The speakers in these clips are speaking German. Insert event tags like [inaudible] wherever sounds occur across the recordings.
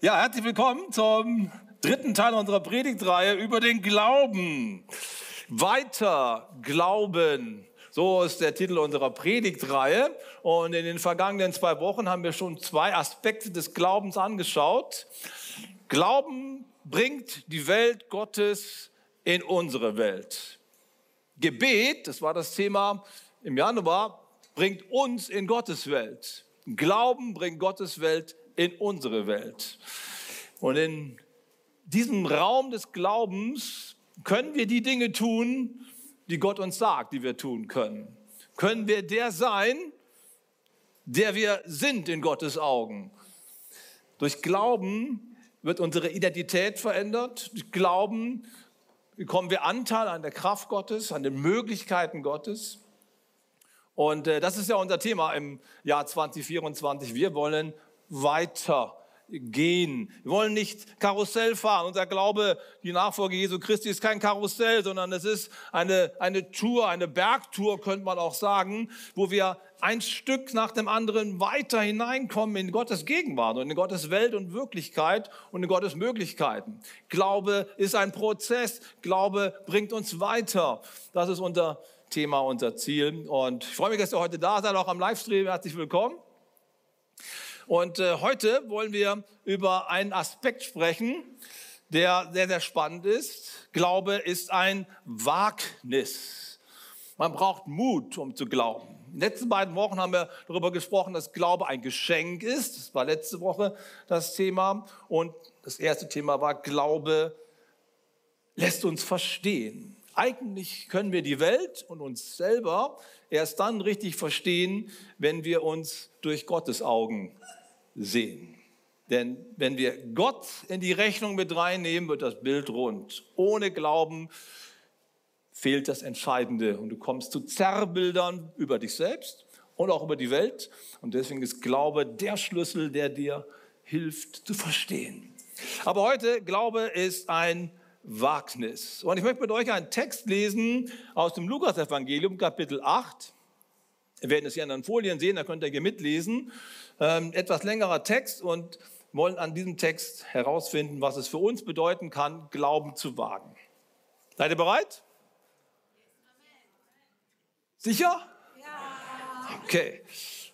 Ja, herzlich willkommen zum dritten Teil unserer Predigtreihe über den Glauben. Weiter glauben. So ist der Titel unserer Predigtreihe. Und in den vergangenen zwei Wochen haben wir schon zwei Aspekte des Glaubens angeschaut. Glauben bringt die Welt Gottes in unsere Welt. Gebet, das war das Thema im Januar, bringt uns in Gottes Welt. Glauben bringt Gottes Welt in unsere Welt. Und in diesem Raum des Glaubens können wir die Dinge tun, die Gott uns sagt, die wir tun können. Können wir der sein, der wir sind in Gottes Augen. Durch Glauben wird unsere Identität verändert. Durch Glauben bekommen wir Anteil an der Kraft Gottes, an den Möglichkeiten Gottes. Und äh, das ist ja unser Thema im Jahr 2024. Wir wollen weiter gehen. Wir wollen nicht Karussell fahren. Unser Glaube, die Nachfolge Jesu Christi ist kein Karussell, sondern es ist eine, eine Tour, eine Bergtour, könnte man auch sagen, wo wir ein Stück nach dem anderen weiter hineinkommen in Gottes Gegenwart und in Gottes Welt und Wirklichkeit und in Gottes Möglichkeiten. Glaube ist ein Prozess. Glaube bringt uns weiter. Das ist unser Thema, unser Ziel. Und ich freue mich, dass ihr heute da seid, auch am Livestream. Herzlich willkommen. Und äh, heute wollen wir über einen Aspekt sprechen, der sehr, sehr spannend ist. Glaube ist ein Wagnis. Man braucht Mut, um zu glauben. In den letzten beiden Wochen haben wir darüber gesprochen, dass Glaube ein Geschenk ist. Das war letzte Woche das Thema. Und das erste Thema war, Glaube lässt uns verstehen. Eigentlich können wir die Welt und uns selber erst dann richtig verstehen, wenn wir uns durch Gottes Augen sehen. Denn wenn wir Gott in die Rechnung mit reinnehmen, wird das Bild rund. Ohne Glauben fehlt das Entscheidende und du kommst zu Zerrbildern über dich selbst und auch über die Welt. Und deswegen ist Glaube der Schlüssel, der dir hilft zu verstehen. Aber heute, Glaube ist ein Wagnis. Und ich möchte mit euch einen Text lesen aus dem Lukas-Evangelium, Kapitel 8. Wir werden es hier an den Folien sehen, da könnt ihr hier mitlesen. Ähm, etwas längerer Text und wollen an diesem Text herausfinden, was es für uns bedeuten kann, Glauben zu wagen. Seid ihr bereit? Sicher? Ja. Okay,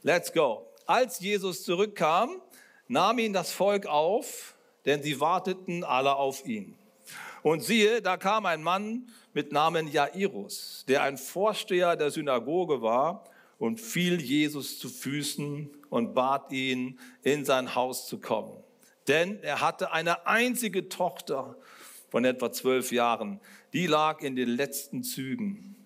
let's go. Als Jesus zurückkam, nahm ihn das Volk auf, denn sie warteten alle auf ihn. Und siehe, da kam ein Mann mit Namen Jairus, der ein Vorsteher der Synagoge war und fiel Jesus zu Füßen und bat ihn, in sein Haus zu kommen. Denn er hatte eine einzige Tochter von etwa zwölf Jahren, die lag in den letzten Zügen.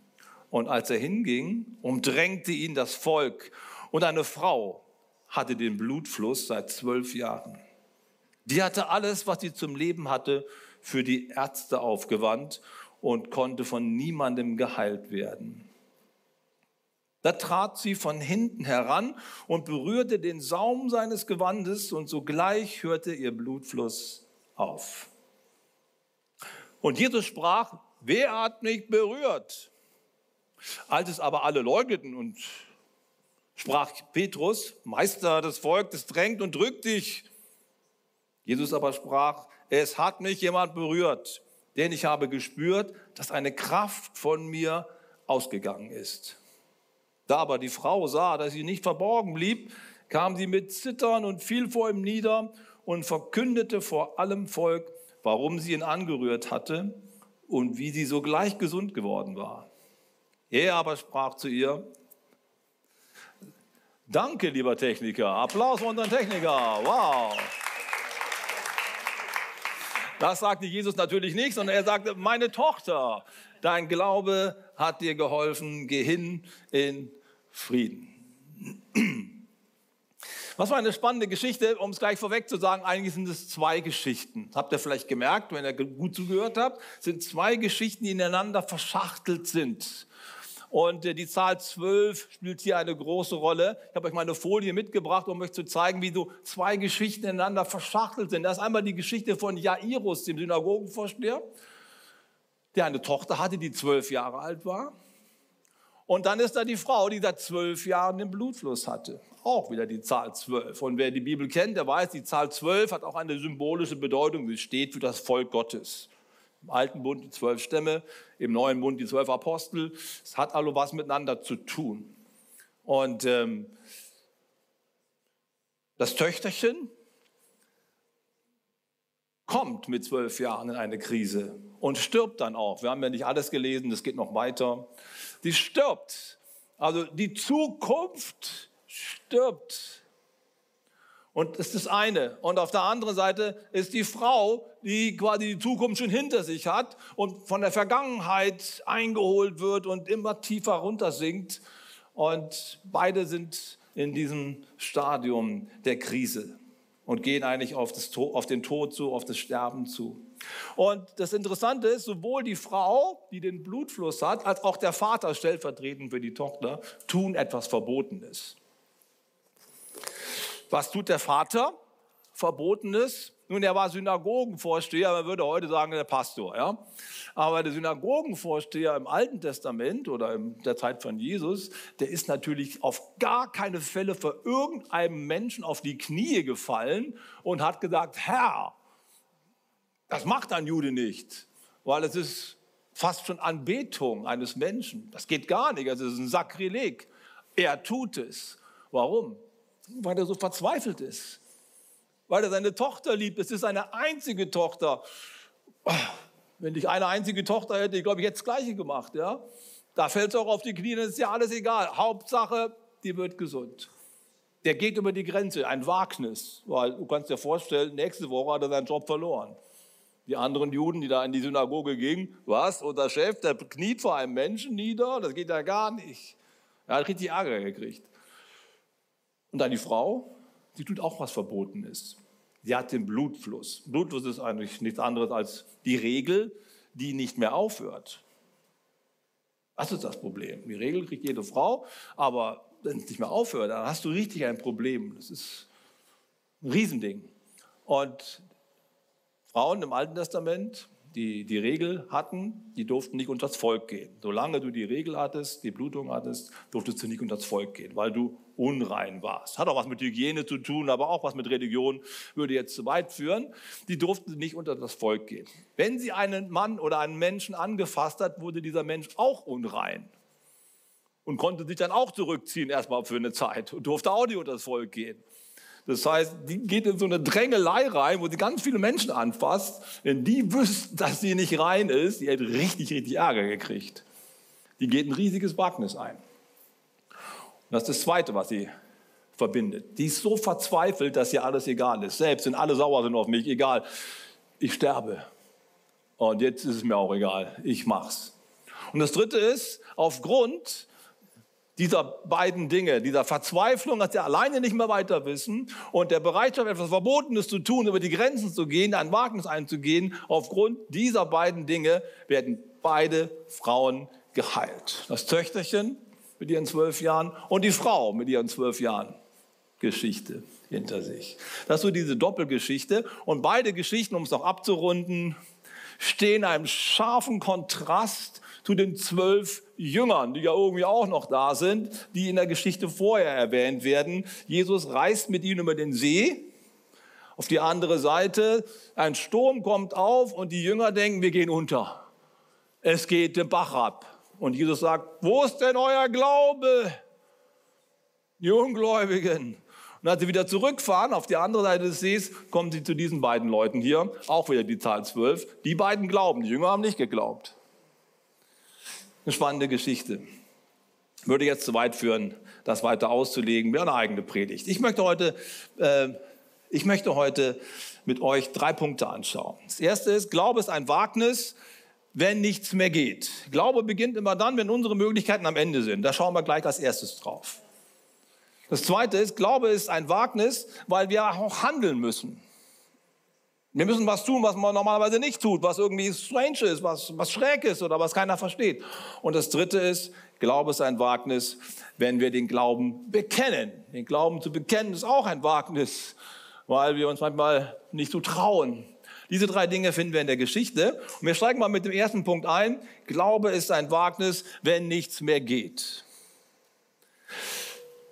Und als er hinging, umdrängte ihn das Volk und eine Frau hatte den Blutfluss seit zwölf Jahren. Die hatte alles, was sie zum Leben hatte, für die Ärzte aufgewandt und konnte von niemandem geheilt werden. Da trat sie von hinten heran und berührte den Saum seines Gewandes und sogleich hörte ihr Blutfluss auf. Und Jesus sprach, wer hat mich berührt? Als es aber alle leugneten und sprach Petrus, Meister des Volkes drängt und drückt dich. Jesus aber sprach, es hat mich jemand berührt, denn ich habe gespürt, dass eine Kraft von mir ausgegangen ist. Da aber die Frau sah, dass sie nicht verborgen blieb, kam sie mit Zittern und fiel vor ihm nieder und verkündete vor allem Volk, warum sie ihn angerührt hatte und wie sie sogleich gesund geworden war. Er aber sprach zu ihr, Danke, lieber Techniker. Applaus für unseren Techniker. Wow. Das sagte Jesus natürlich nicht, sondern er sagte, meine Tochter, dein Glaube hat dir geholfen, geh hin in Frieden. Was war eine spannende Geschichte, um es gleich vorweg zu sagen, eigentlich sind es zwei Geschichten. Das habt ihr vielleicht gemerkt, wenn ihr gut zugehört habt, sind zwei Geschichten, die ineinander verschachtelt sind. Und äh, die Zahl 12 spielt hier eine große Rolle. Ich habe euch mal eine Folie mitgebracht, um euch zu zeigen, wie so zwei Geschichten ineinander verschachtelt sind. Das ist einmal die Geschichte von Jairus, dem Synagogenvorsteher, der eine Tochter hatte, die zwölf Jahre alt war. Und dann ist da die Frau, die seit zwölf Jahren den Blutfluss hatte. Auch wieder die Zahl zwölf. Und wer die Bibel kennt, der weiß, die Zahl zwölf hat auch eine symbolische Bedeutung. Sie steht für das Volk Gottes. Im alten Bund die zwölf Stämme, im neuen Bund die zwölf Apostel. Es hat also was miteinander zu tun. Und ähm, das Töchterchen kommt mit zwölf Jahren in eine Krise und stirbt dann auch. Wir haben ja nicht alles gelesen, das geht noch weiter. Sie stirbt. Also die Zukunft stirbt. Und das ist das eine. Und auf der anderen Seite ist die Frau, die quasi die Zukunft schon hinter sich hat und von der Vergangenheit eingeholt wird und immer tiefer runtersinkt. Und beide sind in diesem Stadium der Krise und gehen eigentlich auf, das, auf den Tod zu, auf das Sterben zu. Und das Interessante ist, sowohl die Frau, die den Blutfluss hat, als auch der Vater stellvertretend für die Tochter tun etwas Verbotenes. Was tut der Vater? Verbotenes. Nun, er war Synagogenvorsteher, man würde heute sagen, der Pastor. Ja? Aber der Synagogenvorsteher im Alten Testament oder in der Zeit von Jesus, der ist natürlich auf gar keine Fälle für irgendeinem Menschen auf die Knie gefallen und hat gesagt, Herr, das macht ein Jude nicht, weil es ist fast schon Anbetung eines Menschen. Das geht gar nicht, also es ist ein Sakrileg. Er tut es. Warum? Weil er so verzweifelt ist, weil er seine Tochter liebt. Es ist seine einzige Tochter. Wenn ich eine einzige Tochter hätte, ich glaube, ich hätte das Gleiche gemacht. Ja? Da fällt es auch auf die Knie, dann ist ja alles egal. Hauptsache, die wird gesund. Der geht über die Grenze, ein Wagnis, weil du kannst dir vorstellen, nächste Woche hat er seinen Job verloren. Die anderen Juden, die da in die Synagoge gingen, was? Und der Chef, der kniet vor einem Menschen nieder, das geht ja gar nicht. Er hat richtig Ärger gekriegt. Und dann die Frau, die tut auch was Verbotenes. Sie hat den Blutfluss. Blutfluss ist eigentlich nichts anderes als die Regel, die nicht mehr aufhört. Das ist das Problem. Die Regel kriegt jede Frau, aber wenn es nicht mehr aufhört, dann hast du richtig ein Problem. Das ist ein Riesending. Und Frauen im Alten Testament, die die Regel hatten, die durften nicht unter das Volk gehen. Solange du die Regel hattest, die Blutung hattest, durftest du nicht unter das Volk gehen, weil du unrein warst. Hat auch was mit Hygiene zu tun, aber auch was mit Religion, würde jetzt zu weit führen. Die durften nicht unter das Volk gehen. Wenn sie einen Mann oder einen Menschen angefasst hat, wurde dieser Mensch auch unrein und konnte sich dann auch zurückziehen, erstmal für eine Zeit und durfte auch nicht unter das Volk gehen. Das heißt, die geht in so eine Drängelei rein, wo sie ganz viele Menschen anfasst. Wenn die wüsste, dass sie nicht rein ist, die hätte richtig, richtig Ärger gekriegt. Die geht ein riesiges Wagnis ein. Und das ist das Zweite, was sie verbindet. Die ist so verzweifelt, dass ihr alles egal ist. Selbst wenn alle sauer sind auf mich, egal. Ich sterbe. Und jetzt ist es mir auch egal. Ich mach's. Und das Dritte ist, aufgrund dieser beiden Dinge, dieser Verzweiflung, dass sie alleine nicht mehr weiter wissen und der Bereitschaft, etwas Verbotenes zu tun, über die Grenzen zu gehen, ein Wagnis einzugehen, aufgrund dieser beiden Dinge werden beide Frauen geheilt. Das Töchterchen mit ihren zwölf Jahren und die Frau mit ihren zwölf Jahren. Geschichte hinter sich. Das ist so diese Doppelgeschichte. Und beide Geschichten, um es noch abzurunden, stehen einem scharfen Kontrast zu den zwölf Jüngern, die ja irgendwie auch noch da sind, die in der Geschichte vorher erwähnt werden. Jesus reist mit ihnen über den See. Auf die andere Seite, ein Sturm kommt auf und die Jünger denken, wir gehen unter. Es geht den Bach ab. Und Jesus sagt, wo ist denn euer Glaube? Die Ungläubigen. Und als sie wieder zurückfahren auf die andere Seite des Sees, kommen sie zu diesen beiden Leuten hier, auch wieder die Zahl 12. Die beiden glauben, die Jünger haben nicht geglaubt. Eine spannende Geschichte. Würde jetzt zu weit führen, das weiter auszulegen, wäre eine eigene Predigt. Ich möchte heute, äh, ich möchte heute mit euch drei Punkte anschauen. Das erste ist, Glaube ist ein Wagnis, wenn nichts mehr geht. Glaube beginnt immer dann, wenn unsere Möglichkeiten am Ende sind. Da schauen wir gleich als erstes drauf. Das zweite ist, Glaube ist ein Wagnis, weil wir auch handeln müssen. Wir müssen was tun, was man normalerweise nicht tut, was irgendwie strange ist, was, was schräg ist oder was keiner versteht. Und das Dritte ist, Glaube ist ein Wagnis, wenn wir den Glauben bekennen. Den Glauben zu bekennen ist auch ein Wagnis, weil wir uns manchmal nicht so trauen, Diese drei Dinge finden wir in der Geschichte. Und wir steigen mal mit dem ersten Punkt ein. Glaube ist ein Wagnis, wenn nichts mehr geht.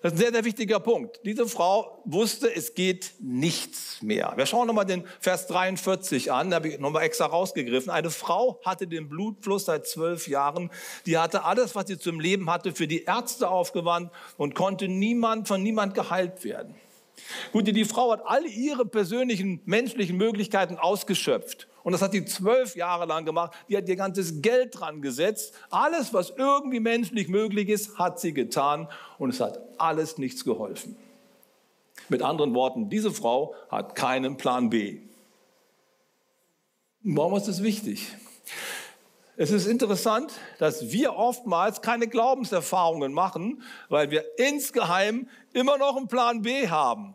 Das ist ein sehr, sehr wichtiger Punkt. Diese Frau wusste, es geht nichts mehr. Wir schauen nochmal den Vers 43 an, da habe ich nochmal extra rausgegriffen. Eine Frau hatte den Blutfluss seit zwölf Jahren. Die hatte alles, was sie zum Leben hatte, für die Ärzte aufgewandt und konnte niemand, von niemand geheilt werden. Gut, die Frau hat all ihre persönlichen menschlichen Möglichkeiten ausgeschöpft. Und das hat sie zwölf Jahre lang gemacht. Die hat ihr ganzes Geld dran gesetzt. Alles, was irgendwie menschlich möglich ist, hat sie getan. Und es hat alles nichts geholfen. Mit anderen Worten, diese Frau hat keinen Plan B. Warum ist das wichtig? Es ist interessant, dass wir oftmals keine Glaubenserfahrungen machen, weil wir insgeheim immer noch einen Plan B haben.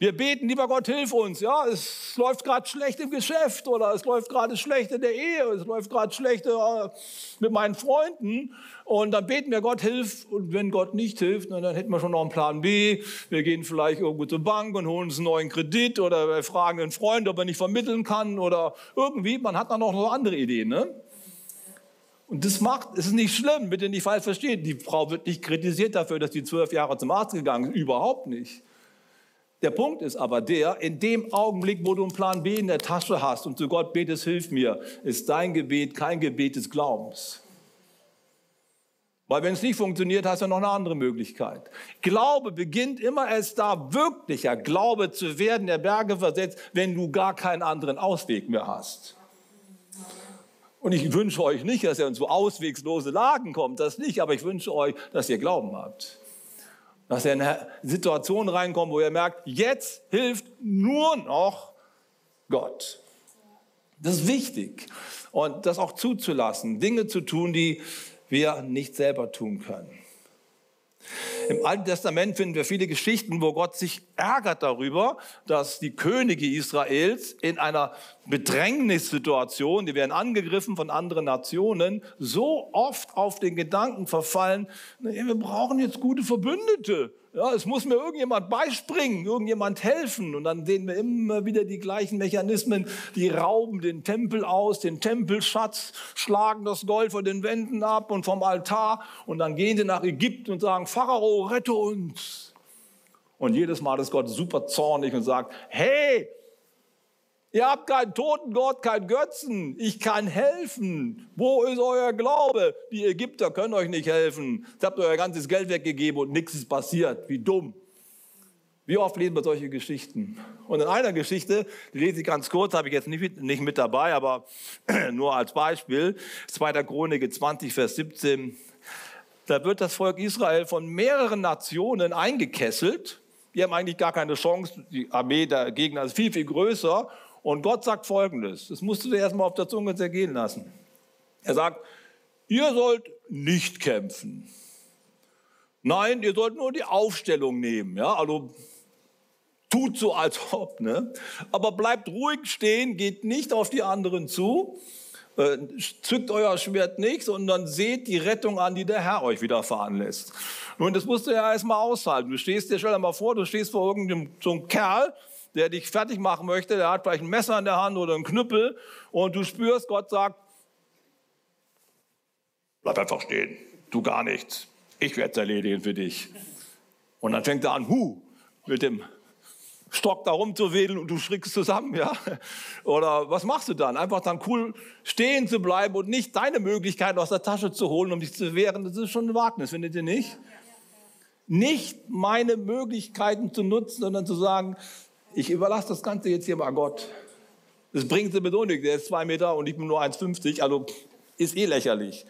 Wir beten, lieber Gott, hilf uns. Ja, es läuft gerade schlecht im Geschäft oder es läuft gerade schlecht in der Ehe, es läuft gerade schlecht äh, mit meinen Freunden. Und dann beten wir, Gott, hilf. Und wenn Gott nicht hilft, dann hätten wir schon noch einen Plan B. Wir gehen vielleicht irgendwo zur Bank und holen uns einen neuen Kredit oder wir fragen einen Freund, ob er nicht vermitteln kann oder irgendwie. Man hat dann noch eine andere Ideen. Ne? Und das macht, es ist nicht schlimm, bitte nicht falsch verstehen. Die Frau wird nicht kritisiert dafür, dass sie zwölf Jahre zum Arzt gegangen ist. Überhaupt nicht. Der Punkt ist aber der, in dem Augenblick, wo du einen Plan B in der Tasche hast und zu Gott betest, hilf mir, ist dein Gebet kein Gebet des Glaubens. Weil wenn es nicht funktioniert, hast du noch eine andere Möglichkeit. Glaube beginnt immer erst da, wirklicher Glaube zu werden, der Berge versetzt, wenn du gar keinen anderen Ausweg mehr hast. Und ich wünsche euch nicht, dass ihr in so auswegslose Lagen kommt, das nicht, aber ich wünsche euch, dass ihr Glauben habt. Dass ihr in eine Situation reinkommt, wo ihr merkt, jetzt hilft nur noch Gott. Das ist wichtig. Und das auch zuzulassen, Dinge zu tun, die wir nicht selber tun können. Im Alten Testament finden wir viele Geschichten, wo Gott sich ärgert darüber, dass die Könige Israels in einer Bedrängnissituation, die werden angegriffen von anderen Nationen, so oft auf den Gedanken verfallen, wir brauchen jetzt gute Verbündete. Ja, es muss mir irgendjemand beispringen, irgendjemand helfen. Und dann sehen wir immer wieder die gleichen Mechanismen. Die rauben den Tempel aus, den Tempelschatz, schlagen das Gold von den Wänden ab und vom Altar. Und dann gehen sie nach Ägypten und sagen, Pharao, rette uns. Und jedes Mal ist Gott super zornig und sagt, hey, Ihr habt keinen toten Gott, keinen Götzen. Ich kann helfen. Wo ist euer Glaube? Die Ägypter können euch nicht helfen. Ihr habt euer ganzes Geld weggegeben und nichts ist passiert. Wie dumm. Wie oft lesen wir solche Geschichten? Und in einer Geschichte, die lese ich ganz kurz, habe ich jetzt nicht, nicht mit dabei, aber [clears throat] nur als Beispiel, 2. Chronik 20, Vers 17. Da wird das Volk Israel von mehreren Nationen eingekesselt. Die haben eigentlich gar keine Chance. Die Armee der Gegner ist viel, viel größer. Und Gott sagt Folgendes, das musst du dir erstmal auf der Zunge zergehen lassen. Er sagt, ihr sollt nicht kämpfen. Nein, ihr sollt nur die Aufstellung nehmen. Ja? Also tut so, als ob. Ne? Aber bleibt ruhig stehen, geht nicht auf die anderen zu, äh, zückt euer Schwert nicht, sondern seht die Rettung an, die der Herr euch widerfahren lässt. Nun, das musst du ja erstmal aushalten. Du stehst dir, stell dir mal vor, du stehst vor irgendeinem so einem Kerl, der dich fertig machen möchte, der hat vielleicht ein Messer in der Hand oder einen Knüppel und du spürst, Gott sagt, bleib einfach stehen, tu gar nichts, ich werde es erledigen für dich. Und dann fängt er an, hu, mit dem Stock da rumzuwedeln und du schrickst zusammen, ja? Oder was machst du dann? Einfach dann cool stehen zu bleiben und nicht deine Möglichkeiten aus der Tasche zu holen, um dich zu wehren, das ist schon ein Wagnis, findet ihr nicht? Nicht meine Möglichkeiten zu nutzen, sondern zu sagen, ich überlasse das Ganze jetzt hier mal Gott. Das bringt sie nichts. Der ist zwei Meter und ich bin nur 1,50, also ist eh lächerlich.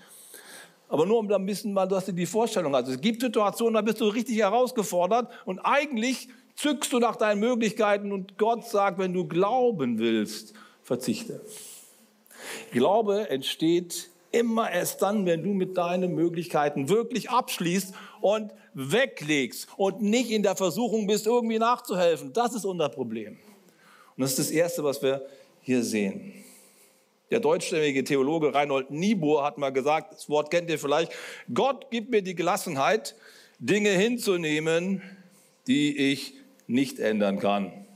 Aber nur um da ein bisschen mal, dass du die Vorstellung hast. Es gibt Situationen, da bist du richtig herausgefordert und eigentlich zückst du nach deinen Möglichkeiten und Gott sagt, wenn du glauben willst, verzichte. Glaube entsteht immer erst dann, wenn du mit deinen Möglichkeiten wirklich abschließt und weglegst und nicht in der Versuchung bist, irgendwie nachzuhelfen. Das ist unser Problem. Und das ist das Erste, was wir hier sehen. Der deutschstämmige Theologe Reinhold Niebuhr hat mal gesagt, das Wort kennt ihr vielleicht, Gott gibt mir die Gelassenheit, Dinge hinzunehmen, die ich nicht ändern kann.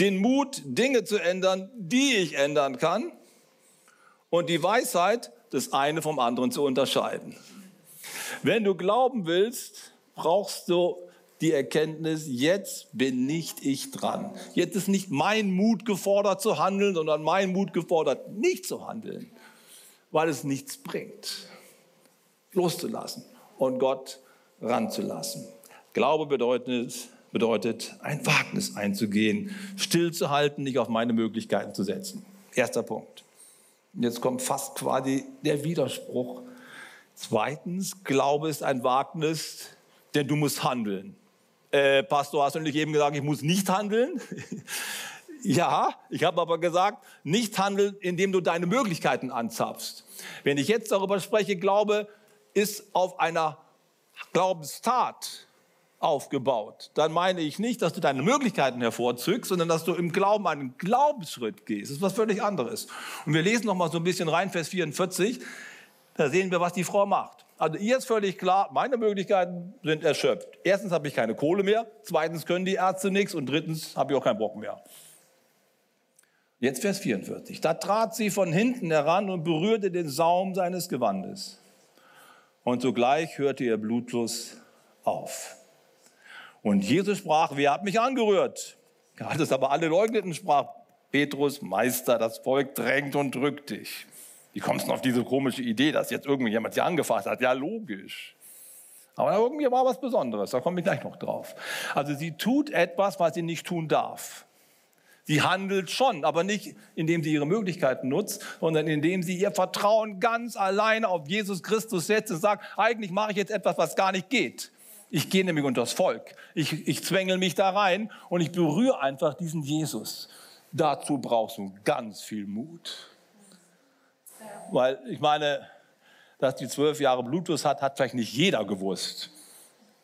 Den Mut, Dinge zu ändern, die ich ändern kann. Und die Weisheit, das eine vom anderen zu unterscheiden. Wenn du glauben willst, brauchst du die Erkenntnis, jetzt bin nicht ich dran. Jetzt ist nicht mein Mut gefordert zu handeln, sondern mein Mut gefordert, nicht zu handeln, weil es nichts bringt. Loszulassen und Gott ranzulassen. Glaube bedeutet, bedeutet, ein Wagnis einzugehen, stillzuhalten, nicht auf meine Möglichkeiten zu setzen. Erster Punkt. Jetzt kommt fast quasi der Widerspruch. Zweitens, Glaube ist ein Wagnis, denn du musst handeln. Äh, Pastor, hast du nicht eben gesagt, ich muss nicht handeln? [laughs] ja, ich habe aber gesagt, nicht handeln, indem du deine Möglichkeiten anzapfst. Wenn ich jetzt darüber spreche, Glaube ist auf einer Glaubenstat aufgebaut, dann meine ich nicht, dass du deine Möglichkeiten hervorzückst, sondern dass du im Glauben einen Glaubensschritt gehst. Das ist was völlig anderes. Und wir lesen noch mal so ein bisschen rein, Vers 44. Da sehen wir, was die Frau macht. Also ihr ist völlig klar, meine Möglichkeiten sind erschöpft. Erstens habe ich keine Kohle mehr, zweitens können die Ärzte nichts und drittens habe ich auch keinen Bock mehr. Jetzt Vers 44. Da trat sie von hinten heran und berührte den Saum seines Gewandes. Und sogleich hörte ihr Blutfluss auf. Und Jesus sprach, wer hat mich angerührt? Als es aber alle leugneten, sprach Petrus, Meister, das Volk drängt und drückt dich. Wie kommst du auf diese komische Idee, dass jetzt irgendjemand sie angefasst hat? Ja, logisch. Aber irgendwie war was Besonderes, da komme ich gleich noch drauf. Also sie tut etwas, was sie nicht tun darf. Sie handelt schon, aber nicht indem sie ihre Möglichkeiten nutzt, sondern indem sie ihr Vertrauen ganz alleine auf Jesus Christus setzt und sagt, eigentlich mache ich jetzt etwas, was gar nicht geht. Ich gehe nämlich unter das Volk. Ich, ich zwängel mich da rein und ich berühre einfach diesen Jesus. Dazu brauchst du ganz viel Mut. Weil ich meine, dass die zwölf Jahre Bluetooth hat, hat vielleicht nicht jeder gewusst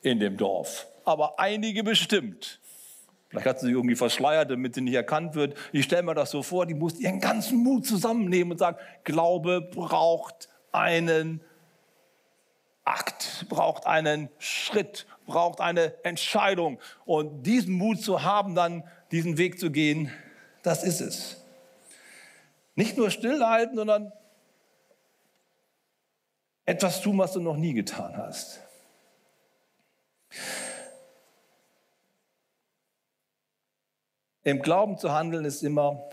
in dem Dorf. Aber einige bestimmt. Vielleicht hat sie sich irgendwie verschleiert, damit sie nicht erkannt wird. Ich stelle mir das so vor, die muss ihren ganzen Mut zusammennehmen und sagen, Glaube braucht einen Akt, braucht einen Schritt, braucht eine Entscheidung. Und diesen Mut zu haben, dann diesen Weg zu gehen, das ist es. Nicht nur stillhalten, sondern etwas tun, was du noch nie getan hast. Im Glauben zu handeln ist immer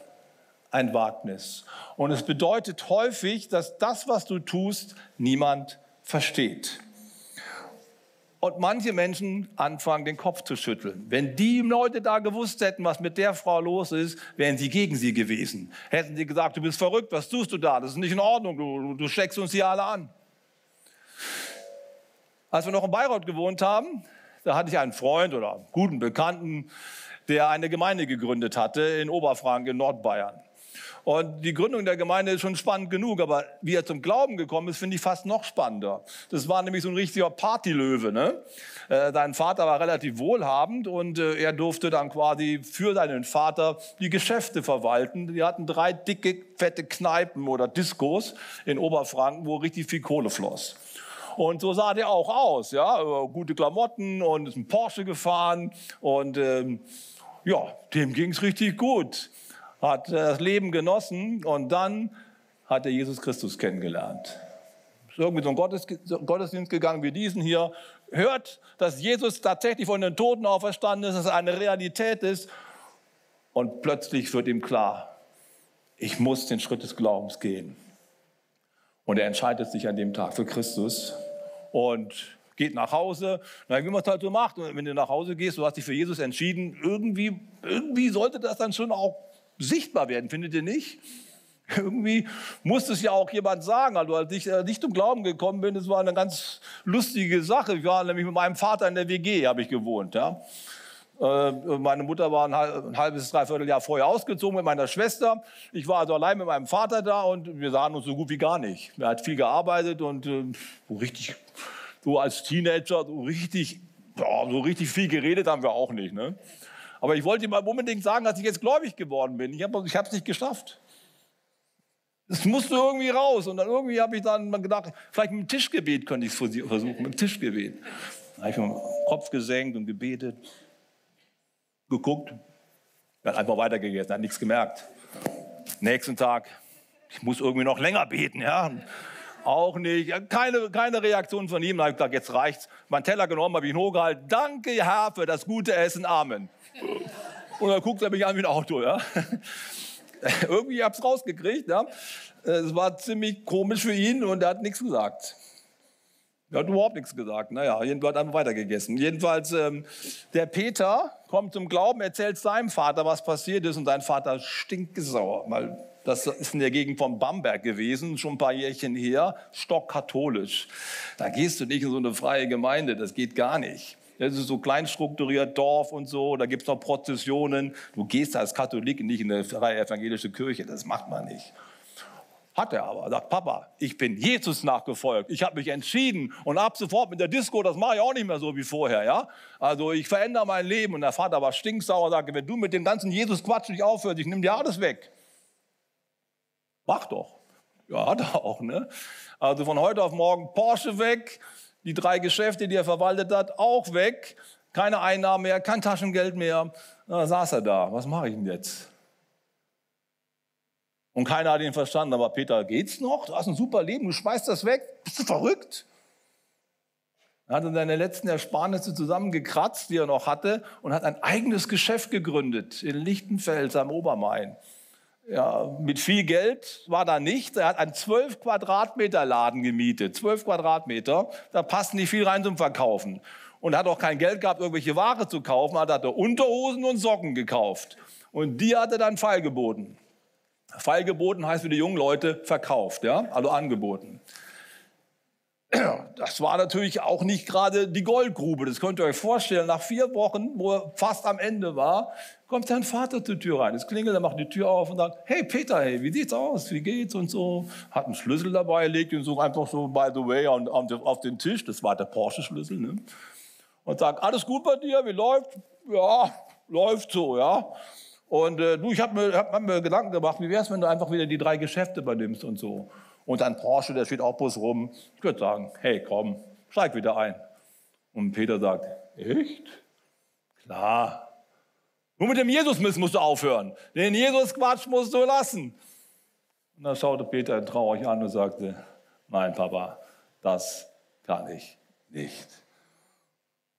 ein Wagnis. Und es bedeutet häufig, dass das, was du tust, niemand versteht. Und manche Menschen anfangen, den Kopf zu schütteln. Wenn die Leute da gewusst hätten, was mit der Frau los ist, wären sie gegen sie gewesen. Hätten sie gesagt, du bist verrückt, was tust du da? Das ist nicht in Ordnung, du, du steckst uns hier alle an. Als wir noch in Bayreuth gewohnt haben, da hatte ich einen Freund oder einen guten Bekannten, der eine Gemeinde gegründet hatte in Oberfranken in Nordbayern. Und die Gründung der Gemeinde ist schon spannend genug, aber wie er zum Glauben gekommen ist, finde ich fast noch spannender. Das war nämlich so ein richtiger Partylöwe. Ne? Äh, sein Vater war relativ wohlhabend und äh, er durfte dann quasi für seinen Vater die Geschäfte verwalten. Die hatten drei dicke, fette Kneipen oder Diskos in Oberfranken, wo richtig viel Kohle floss. Und so sah der auch aus, ja, gute Klamotten und ist ein Porsche gefahren und ähm, ja, dem ging es richtig gut hat das Leben genossen und dann hat er Jesus Christus kennengelernt. Ist irgendwie so ein Gottesdienst gegangen wie diesen hier. Hört, dass Jesus tatsächlich von den Toten auferstanden ist, dass es eine Realität ist. Und plötzlich wird ihm klar, ich muss den Schritt des Glaubens gehen. Und er entscheidet sich an dem Tag für Christus und geht nach Hause. Na, wie man es halt so macht. Wenn du nach Hause gehst, du hast dich für Jesus entschieden, irgendwie, irgendwie sollte das dann schon auch sichtbar werden, findet ihr nicht? [laughs] Irgendwie muss es ja auch jemand sagen. Also als ich äh, nicht zum Glauben gekommen bin, das war eine ganz lustige Sache. Ich war nämlich mit meinem Vater in der WG, habe ich gewohnt. Ja. Äh, meine Mutter war ein halbes, dreiviertel Jahr vorher ausgezogen mit meiner Schwester. Ich war also allein mit meinem Vater da und wir sahen uns so gut wie gar nicht. Er hat viel gearbeitet und äh, so richtig, so als Teenager, so richtig, so richtig viel geredet haben wir auch nicht. Ne? Aber ich wollte ihm unbedingt sagen, dass ich jetzt gläubig geworden bin. Ich habe es nicht geschafft. Es musste irgendwie raus. Und dann irgendwie habe ich dann gedacht, vielleicht mit dem Tischgebet könnte ich es versuchen, mit dem Tischgebet. Da habe ich mir den Kopf gesenkt und gebetet, geguckt. Hat einfach weitergegessen, hat nichts gemerkt. Nächsten Tag, ich muss irgendwie noch länger beten, ja. Auch nicht. Keine, keine Reaktion von ihm. Da habe ich gesagt, jetzt reicht's. Mein Teller genommen, habe ich ihn hochgehalten. Danke, Herr, für das gute Essen. Amen. Und dann guckt er mich an wie ein Auto, ja. [laughs] Irgendwie habe ich es rausgekriegt, ja. Es war ziemlich komisch für ihn und er hat nichts gesagt. Er hat überhaupt nichts gesagt. Naja, jedenfalls haben wir weitergegessen. Jedenfalls, ähm, der Peter kommt zum Glauben, erzählt seinem Vater, was passiert ist und sein Vater stinkt sauer, weil das ist in der Gegend von Bamberg gewesen, schon ein paar Jährchen her, stockkatholisch. Da gehst du nicht in so eine freie Gemeinde, das geht gar nicht. Das ist so klein strukturiert, Dorf und so, da gibt es noch Prozessionen. Du gehst als Katholik nicht in eine freie evangelische Kirche, das macht man nicht. Hat er aber. Er sagt, Papa, ich bin Jesus nachgefolgt. Ich habe mich entschieden und ab sofort mit der Disco, das mache ich auch nicht mehr so wie vorher. Ja? Also ich verändere mein Leben. Und der Vater war stinksauer, sagte, wenn du mit dem ganzen Jesus-Quatsch nicht aufhörst, ich nehme dir alles weg. Mach doch. Ja, hat er auch. Ne? Also von heute auf morgen Porsche weg, die drei Geschäfte, die er verwaltet hat, auch weg. Keine Einnahmen mehr, kein Taschengeld mehr. Da saß er da. Was mache ich denn jetzt? Und keiner hat ihn verstanden. Aber Peter, geht's noch? Du hast ein super Leben, du schmeißt das weg. Bist du verrückt? Er hat dann seine letzten Ersparnisse zusammengekratzt, die er noch hatte, und hat ein eigenes Geschäft gegründet in Lichtenfels am Obermain. Ja, mit viel Geld war da nicht. Er hat einen 12 Quadratmeter Laden gemietet. 12 Quadratmeter, da passt nicht viel rein zum Verkaufen. Und hat auch kein Geld gehabt, irgendwelche Ware zu kaufen. Er hat Unterhosen und Socken gekauft. Und die hat er dann feilgeboten. Feilgeboten heißt für die jungen Leute verkauft, ja, also angeboten. Das war natürlich auch nicht gerade die Goldgrube. Das könnt ihr euch vorstellen. Nach vier Wochen, wo er fast am Ende war, kommt sein Vater zur Tür rein. Es klingelt, er macht die Tür auf und sagt, hey Peter, hey, wie sieht's aus? Wie geht's und so? Hat einen Schlüssel dabei, legt ihn so einfach so, by the way, auf den Tisch. Das war der Porsche-Schlüssel. Ne? Und sagt, alles gut bei dir? Wie läuft? Ja, läuft so, ja. Und äh, du, ich habe mir, hab mir Gedanken gemacht, wie wäre es, wenn du einfach wieder die drei Geschäfte übernimmst und so. Und dann Porsche, der steht auch bloß rum. Ich würde sagen, hey, komm, steig wieder ein. Und Peter sagt, echt? Klar. Nur mit dem Jesus-Mist musst du aufhören. Den Jesus-Quatsch musst du lassen. Und dann schaute Peter ihn traurig an und sagte, nein, Papa, das kann ich nicht.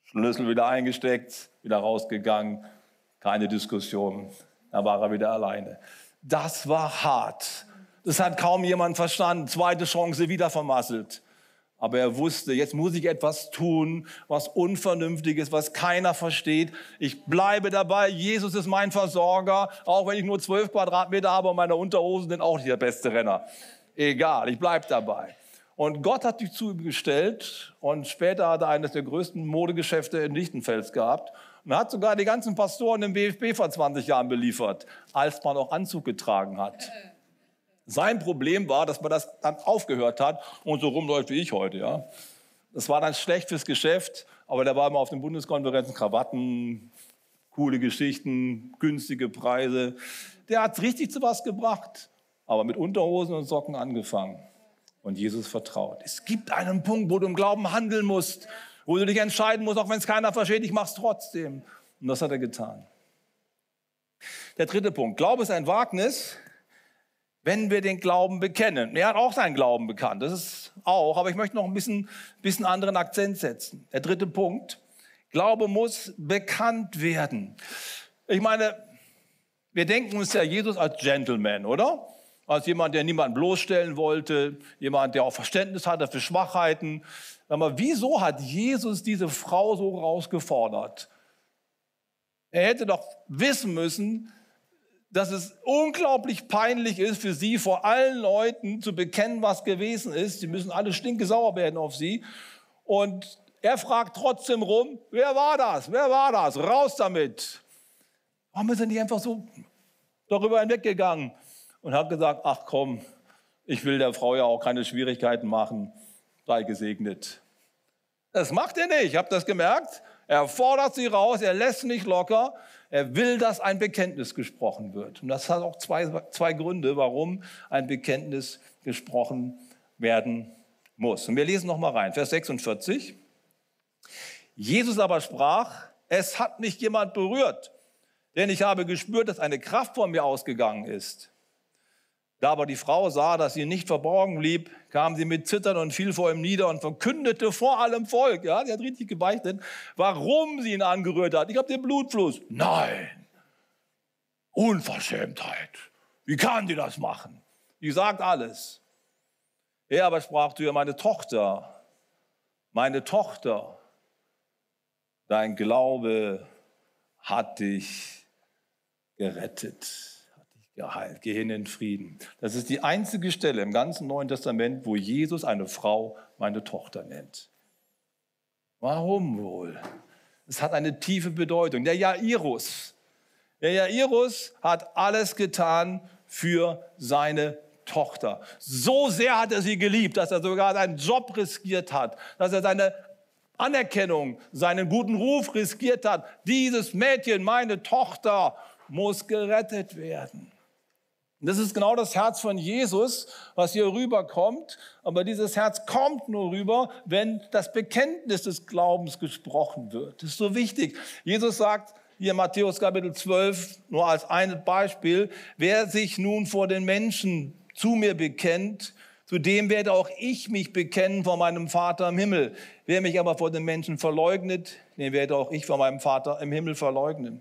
Schlüssel wieder eingesteckt, wieder rausgegangen, keine Diskussion. Da war er wieder alleine. Das war hart. Das hat kaum jemand verstanden. Zweite Chance wieder vermasselt. Aber er wusste, jetzt muss ich etwas tun, was unvernünftig ist, was keiner versteht. Ich bleibe dabei. Jesus ist mein Versorger. Auch wenn ich nur zwölf Quadratmeter habe und meine Unterhosen sind auch nicht der beste Renner. Egal, ich bleibe dabei. Und Gott hat dich zu ihm gestellt und später hat er eines der größten Modegeschäfte in Lichtenfels gehabt man hat sogar die ganzen Pastoren im BFB vor 20 Jahren beliefert, als man auch Anzug getragen hat. Sein Problem war, dass man das dann aufgehört hat und so rumläuft wie ich heute. Ja. Das war dann schlecht fürs Geschäft, aber da war immer auf den Bundeskonferenzen Krawatten, coole Geschichten, günstige Preise. Der hat richtig zu was gebracht, aber mit Unterhosen und Socken angefangen und Jesus vertraut. Es gibt einen Punkt, wo du im Glauben handeln musst wo du dich entscheiden musst, auch wenn es keiner versteht, ich mache es trotzdem. Und das hat er getan. Der dritte Punkt. Glaube ist ein Wagnis, wenn wir den Glauben bekennen. Er hat auch seinen Glauben bekannt, das ist auch, aber ich möchte noch ein bisschen, bisschen anderen Akzent setzen. Der dritte Punkt. Glaube muss bekannt werden. Ich meine, wir denken uns ja Jesus als Gentleman, oder? Als jemand, der niemanden bloßstellen wollte, jemand, der auch Verständnis hatte für Schwachheiten, Sag mal, wieso hat Jesus diese Frau so rausgefordert? Er hätte doch wissen müssen, dass es unglaublich peinlich ist für sie, vor allen Leuten zu bekennen, was gewesen ist. Sie müssen alle stinkesauer werden auf sie. Und er fragt trotzdem rum, wer war das? Wer war das? Raus damit. Warum er nicht einfach so darüber hinweggegangen und hat gesagt, ach komm, ich will der Frau ja auch keine Schwierigkeiten machen sei gesegnet. Das macht er nicht, habt ihr das gemerkt? Er fordert sie raus, er lässt nicht locker, er will, dass ein Bekenntnis gesprochen wird. Und das hat auch zwei, zwei Gründe, warum ein Bekenntnis gesprochen werden muss. Und wir lesen noch mal rein, Vers 46. Jesus aber sprach, es hat mich jemand berührt, denn ich habe gespürt, dass eine Kraft von mir ausgegangen ist. Da aber die Frau sah, dass sie nicht verborgen blieb, kam sie mit Zittern und fiel vor ihm nieder und verkündete vor allem Volk, ja, die hat richtig gebeichtet, warum sie ihn angerührt hat. Ich habe den Blutfluss. Nein, Unverschämtheit. Wie kann die das machen? Die sagt alles. Er aber sprach zu ihr, meine Tochter, meine Tochter, dein Glaube hat dich gerettet geheilt. Geh hin in Frieden. Das ist die einzige Stelle im ganzen Neuen Testament, wo Jesus eine Frau meine Tochter nennt. Warum wohl? Es hat eine tiefe Bedeutung. Der Jairus, der Jairus hat alles getan für seine Tochter. So sehr hat er sie geliebt, dass er sogar seinen Job riskiert hat, dass er seine Anerkennung, seinen guten Ruf riskiert hat. Dieses Mädchen, meine Tochter, muss gerettet werden. Das ist genau das Herz von Jesus, was hier rüberkommt. Aber dieses Herz kommt nur rüber, wenn das Bekenntnis des Glaubens gesprochen wird. Das ist so wichtig. Jesus sagt hier in Matthäus Kapitel 12 nur als ein Beispiel, wer sich nun vor den Menschen zu mir bekennt, zu dem werde auch ich mich bekennen vor meinem Vater im Himmel. Wer mich aber vor den Menschen verleugnet, den werde auch ich vor meinem Vater im Himmel verleugnen.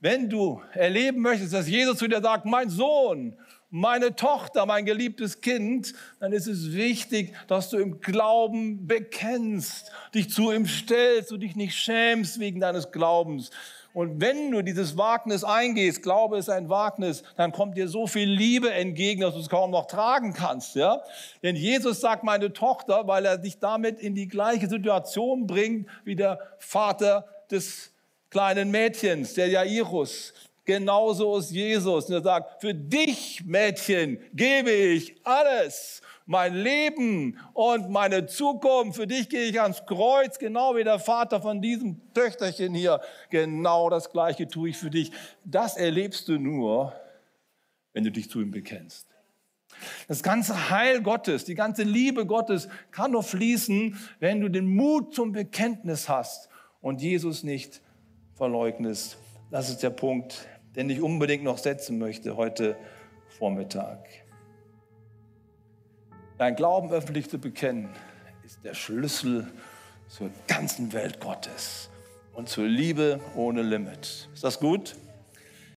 Wenn du erleben möchtest, dass Jesus zu dir sagt, mein Sohn, meine Tochter, mein geliebtes Kind, dann ist es wichtig, dass du im Glauben bekennst, dich zu ihm stellst und dich nicht schämst wegen deines Glaubens. Und wenn du dieses Wagnis eingehst, Glaube ist ein Wagnis, dann kommt dir so viel Liebe entgegen, dass du es kaum noch tragen kannst, ja? Denn Jesus sagt meine Tochter, weil er dich damit in die gleiche Situation bringt wie der Vater des kleinen Mädchens, der Jairus. Genauso ist Jesus. Und er sagt, für dich, Mädchen, gebe ich alles. Mein Leben und meine Zukunft. Für dich gehe ich ans Kreuz, genau wie der Vater von diesem Töchterchen hier. Genau das Gleiche tue ich für dich. Das erlebst du nur, wenn du dich zu ihm bekennst. Das ganze Heil Gottes, die ganze Liebe Gottes kann nur fließen, wenn du den Mut zum Bekenntnis hast und Jesus nicht verleugnest. Das ist der Punkt, den ich unbedingt noch setzen möchte heute Vormittag. Dein Glauben öffentlich zu bekennen, ist der Schlüssel zur ganzen Welt Gottes und zur Liebe ohne Limit. Ist das gut?